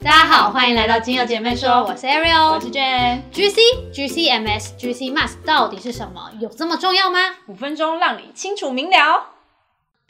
大家好，欢迎来到精油姐妹说，我是 Ariel，我是 Jane。GC、GCMS、GC Mask 到底是什么？有这么重要吗？五分钟让你清楚明了。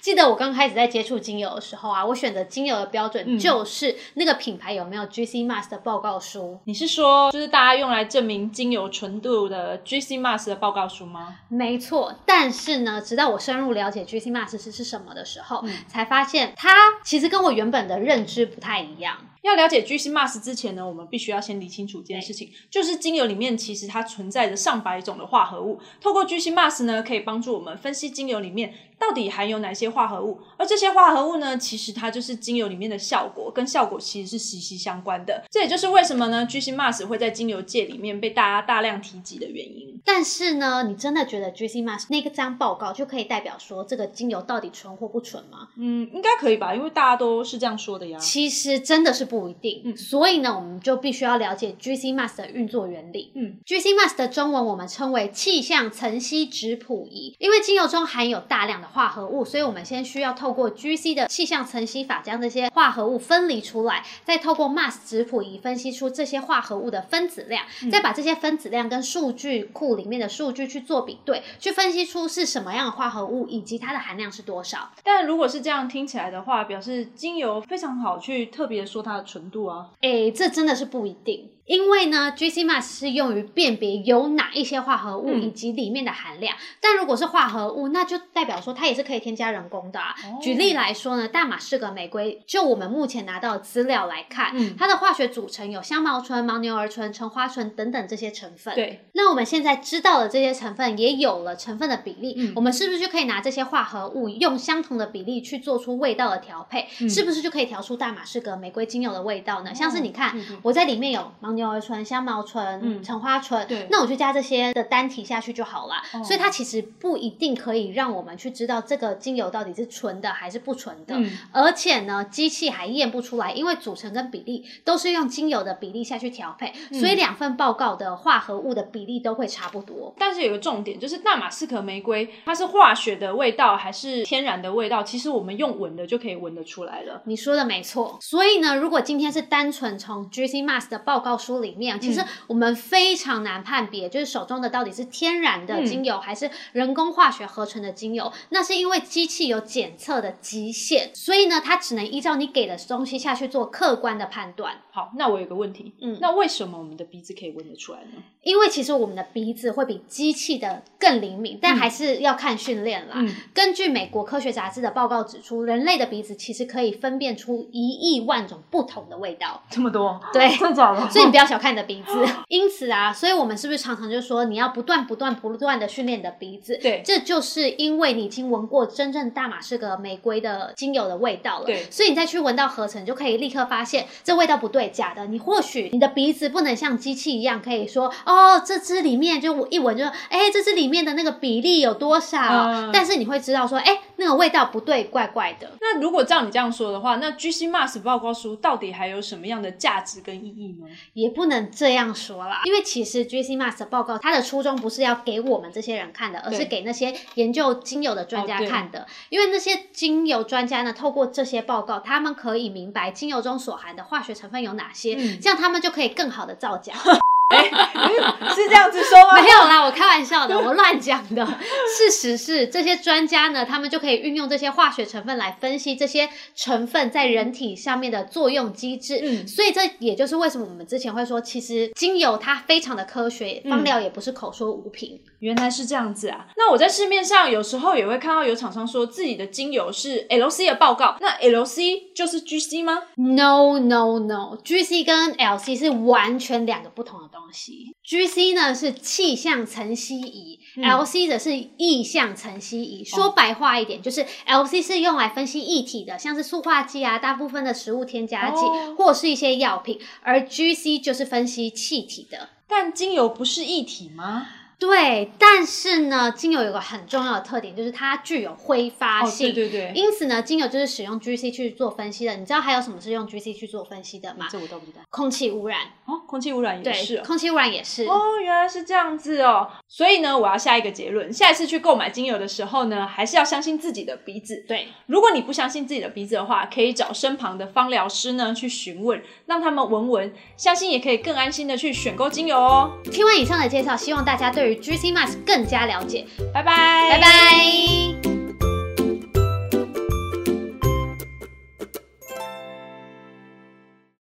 记得我刚开始在接触精油的时候啊，我选择精油的标准嗯就是那个品牌有没有 GC Mask 的报告书。你是说，就是大家用来证明精油纯度的 GC Mask 的报告书吗？没错，但是呢，直到我深入了解 GC Mask 是是什么的时候，嗯才发现它其实跟我原本的认知不太一样。要了解 GC Mask 之前呢，我们必须要先理清楚一件事情，就是精油里面其实它存在着上百种的化合物。透过 GC Mask 呢，可以帮助我们分析精油里面到底含有哪些化合物，而这些化合物呢，其实它就是精油里面的效果，跟效果其实是息息相关的。这也就是为什么呢，GC Mask 会在精油界里面被大家大量提及的原因。但是呢，你真的觉得 GC Mask 那个张报告就可以代表说这个精油到底纯或不纯吗？嗯，应该可以吧，因为大家都是这样说的呀。其实真的是不一定，嗯所以呢，我们就必须要了解 GC Mask 的运作原理。嗯，GC Mask 的中文我们称为气象层析质谱仪，因为精油中含有大量的化合物，所以我们先需要透过 GC 的气象层析法将这些化合物分离出来，再透过 Mask 质谱仪分析出这些化合物的分子量，嗯再把这些分子量跟数据库里面的数据去做比对，去分析出是什么样的化合物以及它的含量是多少。但如果是这样听起来的话，表示精油非常好去特别说它的纯度啊。诶，这真的是不一定，因为呢，GC Mask 是用于辨别有哪一些化合物嗯以及里面的含量。但如果是化合物，那就代表说它也是可以添加人工的、啊。哦举例来说呢，大马士革玫瑰，就我们目前拿到的资料来看，嗯它的化学组成有香茅醇、牦牛儿醇、橙花醇等等这些成分。。对，那我们现在知道了这些成分也有了成分的比例，嗯我们是不是就可以拿这些化合物用相同的比例去做出味道的调配？嗯是不是就可以调出大马士革玫瑰精油的味道呢？像是你看，我在里面有牦牛儿醇、香茅醇、嗯橙花醇，对那我就加这些的单体下去就好了。哦所以它其实不一定可以让我们去知道这个精油到底是纯的还是不纯的。嗯而且呢，机器还验不出来，因为组成跟比例都是用精油的比例下去调配，嗯所以两份报告的化合物的比例都会差不多。但是有个重点，就是大马士革玫瑰它是化学的味道还是天然的味道，其实我们用闻的就可以闻得出来了。你说的没错，所以呢，如果今天是单纯从 GC Mask 的报告书里面，其实我们非常难判别，就是手中的到底是天然的精油、还是人工化学合成的精油。那是因为机器有检测的极限，所以呢，它只能依照你给的东西下去做客观的判断。好，那我有个问题，嗯那为什么我们的鼻子可以闻得出来呢？因为其实我们的鼻子会比机器的更灵敏，但还是要看训练啦。嗯根据美国科学杂志的报告指出，人类的鼻子其实可以分辨出一亿万种不同的味道。这么多？对 真的假的？所以你不要小看你的鼻子。因此啊，所以我们是不是常常就说你要不断、不断、不断的训练你的鼻子？对这就是因为你已经闻过真正大马士革玫瑰的精油的味道了。对所以你再去闻到合成，就可以立刻发现这味道不对，假的。你或许你的鼻子不能像机器一样，可以说哦，这支里面就我一闻就哎，这支里面的那个比例有多少？嗯但是你会知道说，哎，那个味道不对，怪怪的。那如果照你这样说的话，那 GC Mask 报告书到底还有什么样的价值跟意义呢？也不能这样说啦，因为其实 GC Mask 的报告，它的初衷不是要给我们这些人看的，而是给那些研究精油的专家看的。因为那些精油专家呢，透过这些报告，他们可以明白精油中所含的化学成分有哪些，嗯这样他们就可以更好的造假。是这样子说吗？没有啦，我开玩笑的，我乱讲的。事实是，这些专家呢，他们就可以运用这些化学成分来分析这些成分在人体上面的作用机制。嗯所以这也就是为什么我们之前会说，其实精油它非常的科学，嗯芳疗也不是口说无凭。原来是这样子啊！那我在市面上有时候也会看到有厂商说自己的精油是 LC 的报告，那 LC 就是 GC 吗？No no no，GC 跟 LC 是完全两个不同的东西。GC 呢是气象层析仪、嗯 l c 则是意象层析仪。说白话一点，就是 LC 是用来分析液体的，像是塑化剂啊，大部分的食物添加剂、哦或是一些药品，而 GC 就是分析气体的。但精油不是液体吗？对，但是呢，精油有个很重要的特点，就是它具有挥发哦，性。对对对，因此呢，精油就是使用 GC 去做分析的。你知道还有什么是用 GC 去做分析的吗？这我都不知道。空气污染，哦，空气污染也，是哦。空气污染也是。哦，原来是这样子哦。所以呢，我要下一个结论：下一次去购买精油的时候呢，还是要相信自己的鼻子。对，如果你不相信自己的鼻子的话，可以找身旁的芳疗师呢去询问，让他们闻闻，相信也可以更安心的去选购精油哦。听完以上的介绍，希望大家对于 GC Mask 更加了解。拜拜，拜拜。